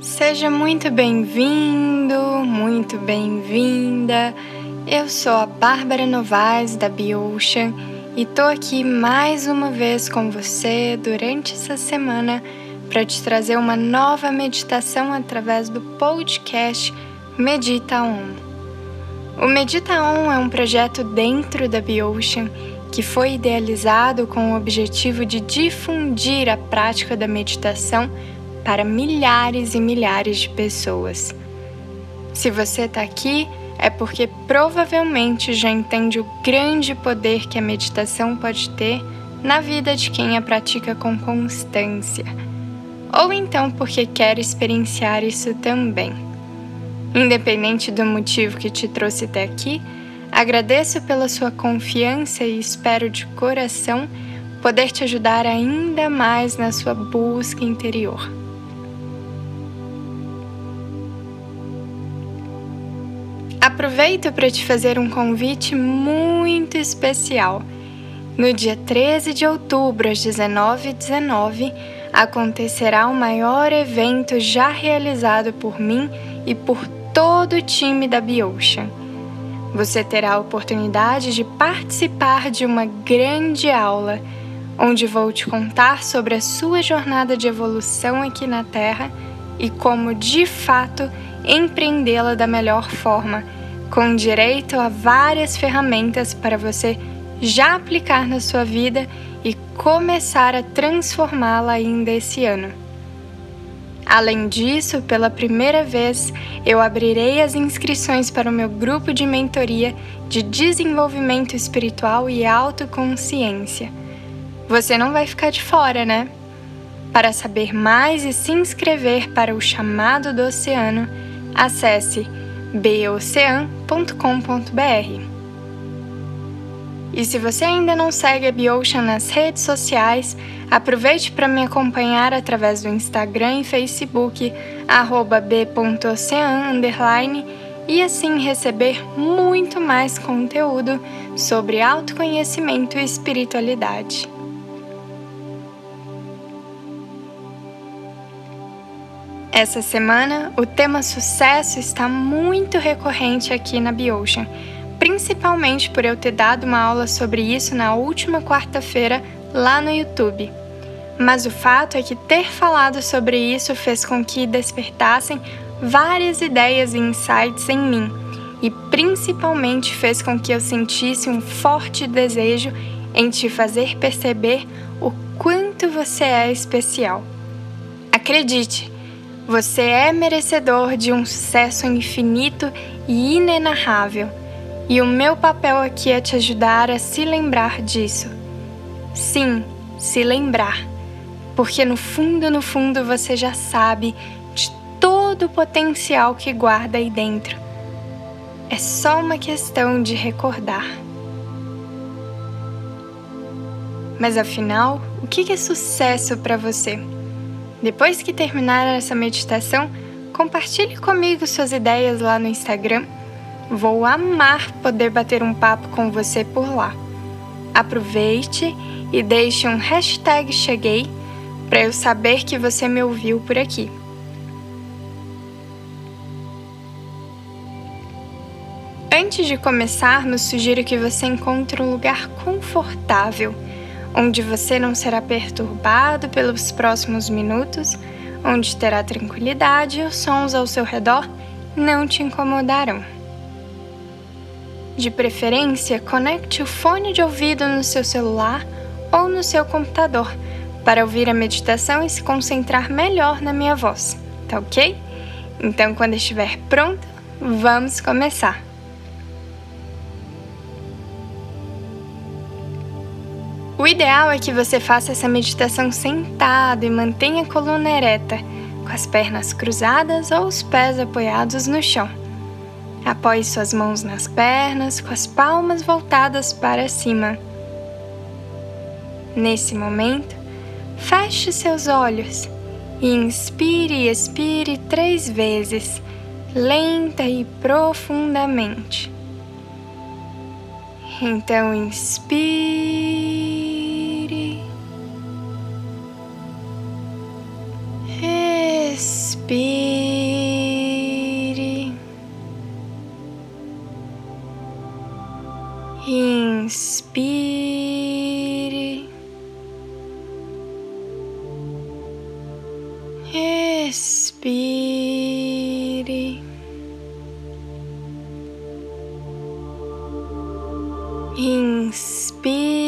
Seja muito bem-vindo, muito bem-vinda. Eu sou a Bárbara Novaes da BioOcean e tô aqui mais uma vez com você durante essa semana para te trazer uma nova meditação através do podcast Medita On. O Medita On é um projeto dentro da BioOcean que foi idealizado com o objetivo de difundir a prática da meditação para milhares e milhares de pessoas. Se você está aqui, é porque provavelmente já entende o grande poder que a meditação pode ter na vida de quem a pratica com constância, ou então porque quer experienciar isso também. Independente do motivo que te trouxe até aqui, agradeço pela sua confiança e espero de coração poder te ajudar ainda mais na sua busca interior. Aproveito para te fazer um convite muito especial. No dia 13 de outubro, às 19h19, acontecerá o maior evento já realizado por mim e por todo o time da BioOcean. Você terá a oportunidade de participar de uma grande aula, onde vou te contar sobre a sua jornada de evolução aqui na Terra e como de fato empreendê-la da melhor forma, com direito a várias ferramentas para você já aplicar na sua vida e começar a transformá-la ainda esse ano. Além disso, pela primeira vez, eu abrirei as inscrições para o meu grupo de mentoria de desenvolvimento espiritual e autoconsciência. Você não vai ficar de fora, né? Para saber mais e se inscrever para o chamado do oceano, acesse bocean.com.br. E se você ainda não segue a BioOcean nas redes sociais, aproveite para me acompanhar através do Instagram e Facebook, b.ocean, e assim receber muito mais conteúdo sobre autoconhecimento e espiritualidade. Essa semana, o tema sucesso está muito recorrente aqui na BioOcean, principalmente por eu ter dado uma aula sobre isso na última quarta-feira lá no YouTube. Mas o fato é que ter falado sobre isso fez com que despertassem várias ideias e insights em mim, e principalmente fez com que eu sentisse um forte desejo em te fazer perceber o quanto você é especial. Acredite! Você é merecedor de um sucesso infinito e inenarrável, e o meu papel aqui é te ajudar a se lembrar disso. Sim, se lembrar, porque no fundo, no fundo você já sabe de todo o potencial que guarda aí dentro. É só uma questão de recordar. Mas afinal, o que é sucesso para você? Depois que terminar essa meditação, compartilhe comigo suas ideias lá no Instagram. Vou amar poder bater um papo com você por lá. Aproveite e deixe um hashtag Cheguei para eu saber que você me ouviu por aqui. Antes de começarmos, sugiro que você encontre um lugar confortável onde você não será perturbado pelos próximos minutos, onde terá tranquilidade e os sons ao seu redor não te incomodarão. De preferência, conecte o fone de ouvido no seu celular ou no seu computador para ouvir a meditação e se concentrar melhor na minha voz, tá ok? Então, quando estiver pronto, vamos começar! O ideal é que você faça essa meditação sentado e mantenha a coluna ereta, com as pernas cruzadas ou os pés apoiados no chão. Apoie suas mãos nas pernas, com as palmas voltadas para cima. Nesse momento, feche seus olhos e inspire e expire três vezes, lenta e profundamente. Então, inspire. Inspire. Inspire. Expire. Inspire.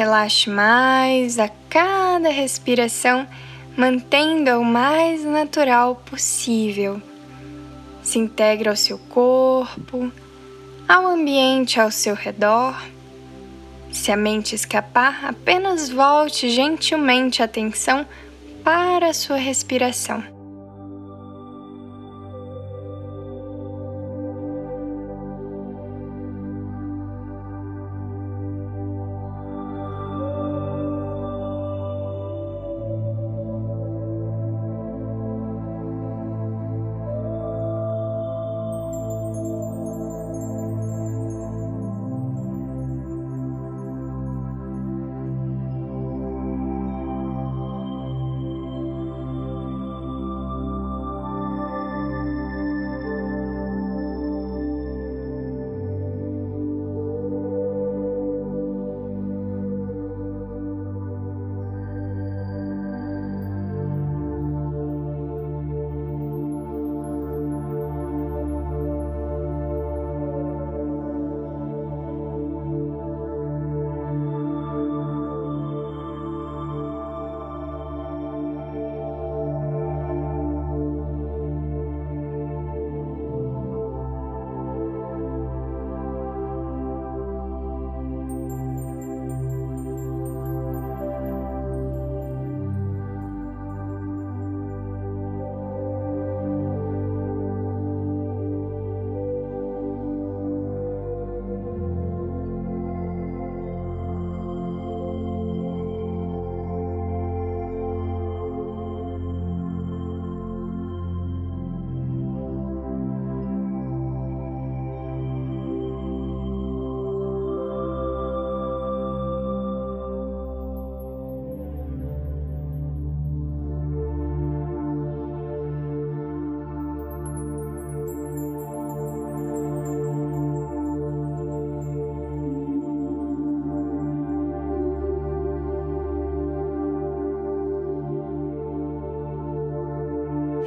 Relaxe mais a cada respiração, mantendo-a o mais natural possível. Se integra ao seu corpo, ao ambiente ao seu redor. Se a mente escapar, apenas volte gentilmente a atenção para a sua respiração.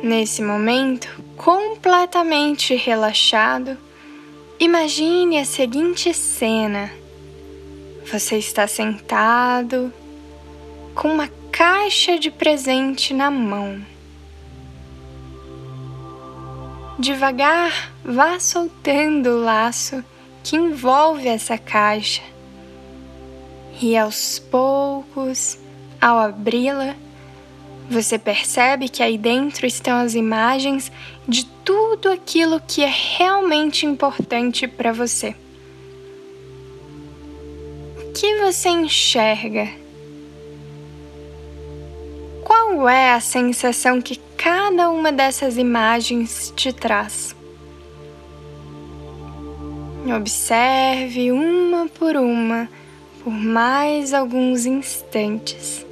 Nesse momento, completamente relaxado, imagine a seguinte cena: você está sentado com uma caixa de presente na mão. Devagar, vá soltando o laço que envolve essa caixa, e aos poucos, ao abri-la, você percebe que aí dentro estão as imagens de tudo aquilo que é realmente importante para você. O que você enxerga? Qual é a sensação que cada uma dessas imagens te traz? Observe uma por uma por mais alguns instantes.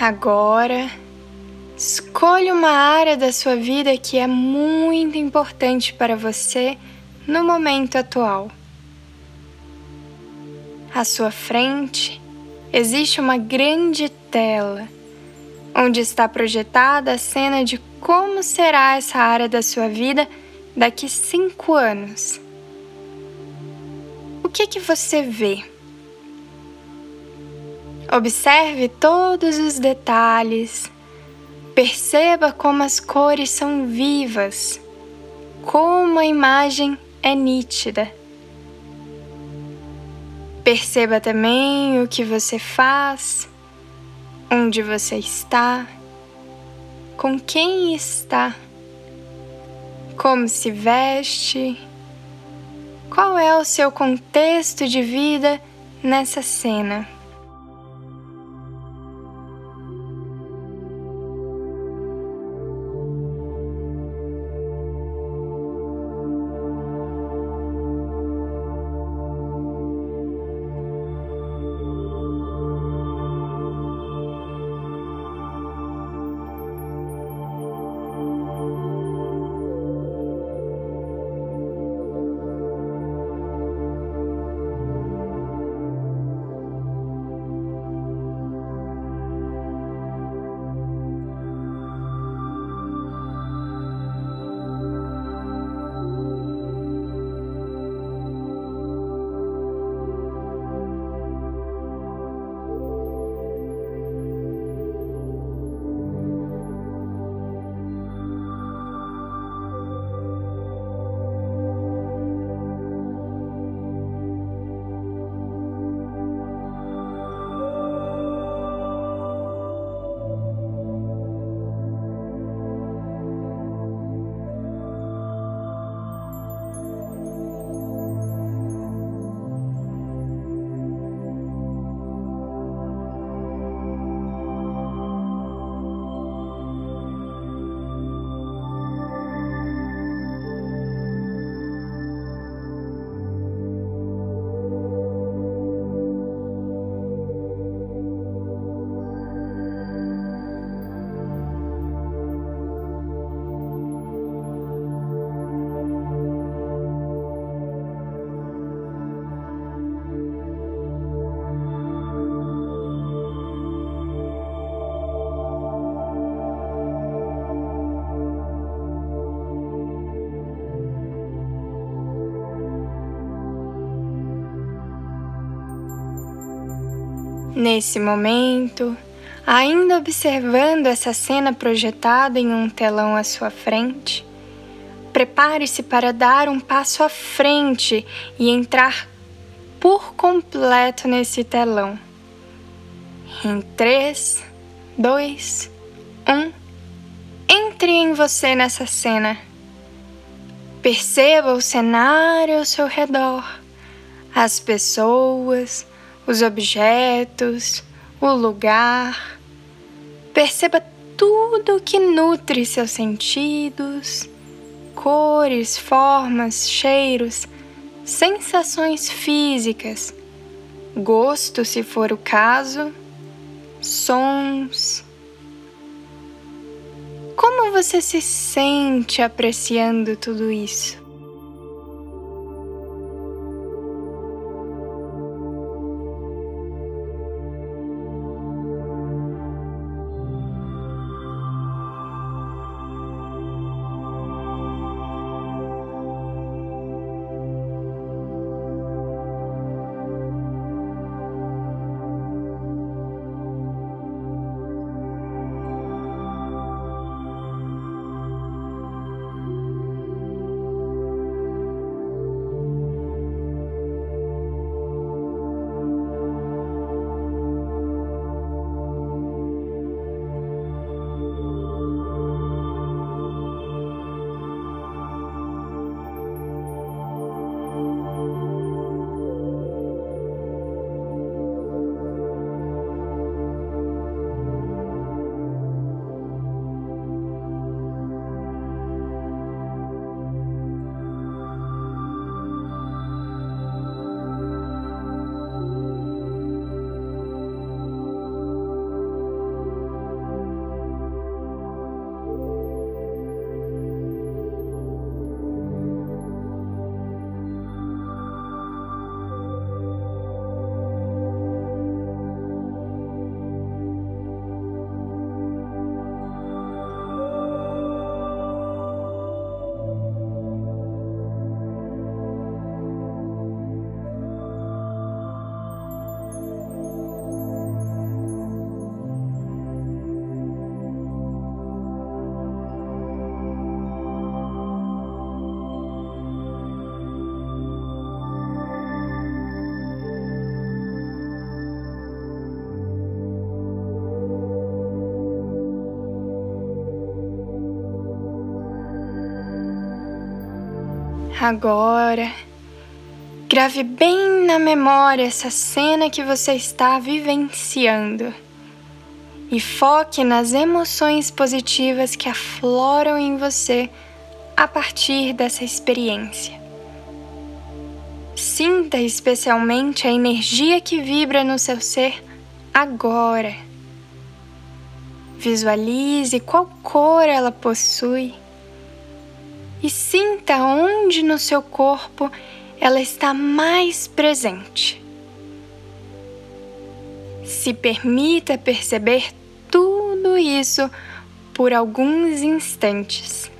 Agora, escolha uma área da sua vida que é muito importante para você no momento atual. À sua frente existe uma grande tela onde está projetada a cena de como será essa área da sua vida daqui cinco anos. O que que você vê? Observe todos os detalhes, perceba como as cores são vivas, como a imagem é nítida. Perceba também o que você faz, onde você está, com quem está, como se veste, qual é o seu contexto de vida nessa cena. Nesse momento, ainda observando essa cena projetada em um telão à sua frente, prepare-se para dar um passo à frente e entrar por completo nesse telão. Em 3, 2, 1, entre em você nessa cena. Perceba o cenário ao seu redor, as pessoas, os objetos, o lugar. Perceba tudo que nutre seus sentidos, cores, formas, cheiros, sensações físicas, gosto, se for o caso, sons. Como você se sente apreciando tudo isso? Agora. Grave bem na memória essa cena que você está vivenciando e foque nas emoções positivas que afloram em você a partir dessa experiência. Sinta especialmente a energia que vibra no seu ser agora. Visualize qual cor ela possui e sinta onde no seu corpo ela está mais presente. Se permita perceber tudo isso por alguns instantes.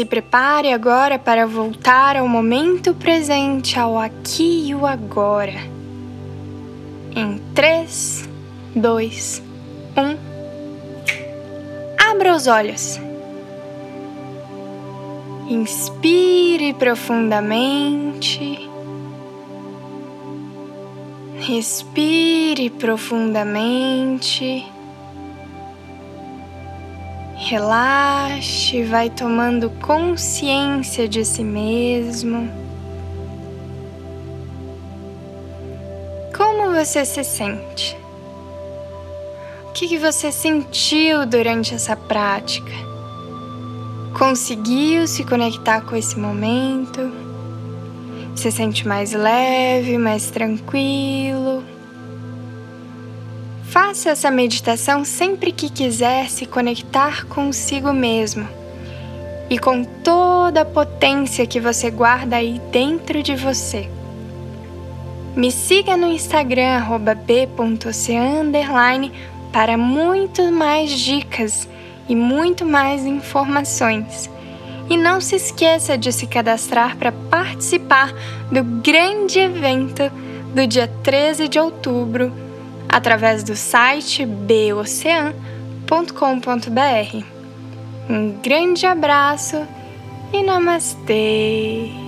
Se prepare agora para voltar ao momento presente, ao aqui e o agora. Em 3, 2, 1. Abra os olhos. Inspire profundamente. Respire profundamente. Relaxe, vai tomando consciência de si mesmo. Como você se sente? O que você sentiu durante essa prática? Conseguiu se conectar com esse momento? Se sente mais leve, mais tranquilo? Faça essa meditação sempre que quiser se conectar consigo mesmo e com toda a potência que você guarda aí dentro de você. Me siga no Instagram b.ocean para muito mais dicas e muito mais informações. E não se esqueça de se cadastrar para participar do grande evento do dia 13 de outubro através do site bocean.com.br. Um grande abraço e namastê!